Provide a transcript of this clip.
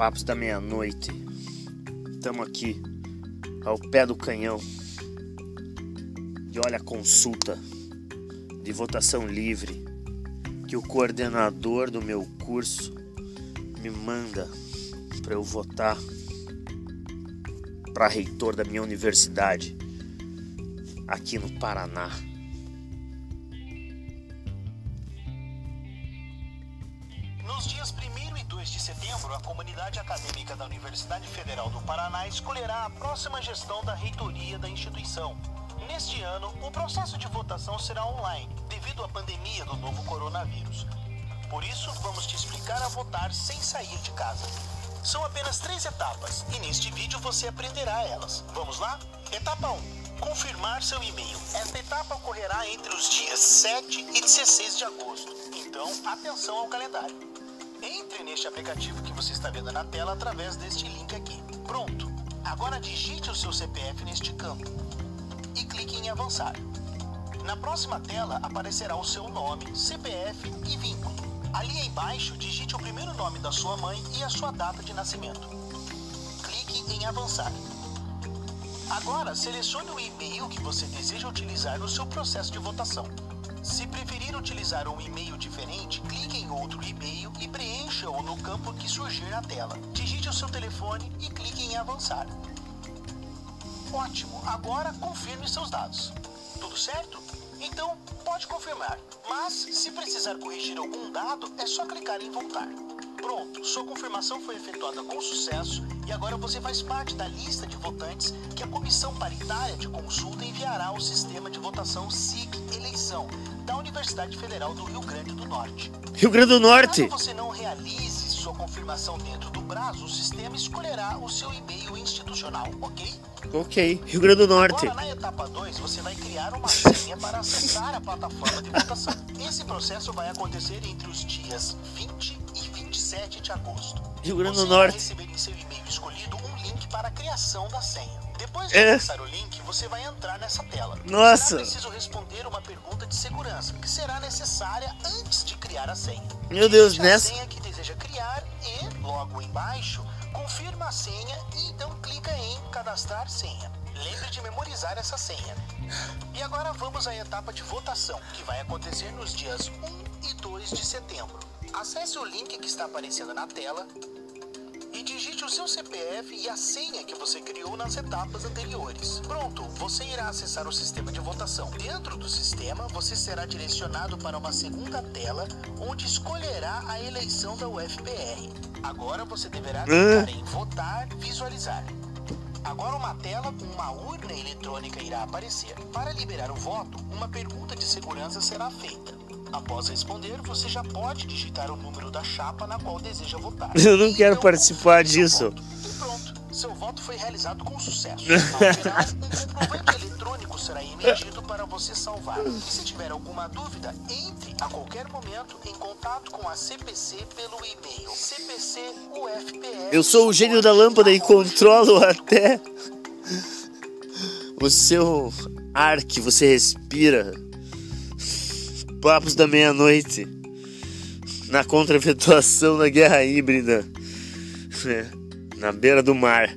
Papos da meia-noite. Estamos aqui ao pé do canhão. E olha a consulta de votação livre que o coordenador do meu curso me manda para eu votar para reitor da minha universidade aqui no Paraná. 1 e 2 de setembro, a comunidade acadêmica da Universidade Federal do Paraná escolherá a próxima gestão da reitoria da instituição. Neste ano, o processo de votação será online, devido à pandemia do novo coronavírus. Por isso, vamos te explicar a votar sem sair de casa. São apenas três etapas e neste vídeo você aprenderá elas. Vamos lá? Etapa 1. Confirmar seu e-mail. Esta etapa ocorrerá entre os dias 7 e 16 de agosto. Então, atenção ao calendário. Neste aplicativo que você está vendo na tela através deste link aqui. Pronto. Agora digite o seu CPF neste campo e clique em avançar. Na próxima tela aparecerá o seu nome, CPF e vínculo. Ali embaixo, digite o primeiro nome da sua mãe e a sua data de nascimento. Clique em avançar. Agora, selecione o e-mail que você deseja utilizar no seu processo de votação. Se preferir utilizar um e-mail diferente, clique em outro e-mail e preencha-o no campo que surgir na tela. Digite o seu telefone e clique em avançar. Ótimo, agora confirme seus dados. Tudo certo? Então pode confirmar. Mas se precisar corrigir algum dado, é só clicar em voltar. Pronto, sua confirmação foi efetuada com sucesso e agora você faz parte da lista de votantes que a Comissão Paritária de Consulta enviará ao sistema de votação SIC Eleição da Universidade Federal do Rio Grande do Norte. Rio Grande do Norte! Caso você não realize sua confirmação dentro do prazo, o sistema escolherá o seu e-mail institucional, ok? Ok, Rio Grande do Norte. Agora, na etapa 2, você vai criar uma senha para acessar a plataforma de votação. Esse processo vai acontecer entre os dias 20 e 27 de agosto. Rio Grande do Você irá Norte. receber em seu e-mail escolhido um para a criação da senha. Depois de É. acessar o link, você vai entrar nessa tela. Nossa. Será preciso responder uma pergunta de segurança, que será necessária antes de criar a senha. Meu Deus, Digite nessa- a senha que deseja criar e, logo embaixo, confirma a senha e então clica em cadastrar senha. Lembre de memorizar essa senha. E agora vamos à etapa de votação, que vai acontecer nos dias 1 e 2 de setembro. Acesse o link que está aparecendo na tela seu CPF e a senha que você criou nas etapas anteriores. Pronto, você irá acessar o sistema de votação. Dentro do sistema, você será direcionado para uma segunda tela onde escolherá a eleição da UFPR. Agora você deverá clicar em votar, visualizar. Agora uma tela com uma urna eletrônica irá aparecer. Para liberar o voto, uma pergunta de segurança será feita. Após responder, você já pode digitar o número da chapa na qual deseja votar. Eu não quero Então, participar disso. E pronto, seu voto foi realizado com sucesso. Ao um comprovante eletrônico será emitido para você salvar. E se tiver alguma dúvida, entre a qualquer momento em contato com a CPC pelo e-mail cpcufpr. Eu sou o gênio da lâmpada e controlo até o seu ar que você respira. Papos da meia-noite. Na contra-efetuação da guerra híbrida. É, na beira do mar.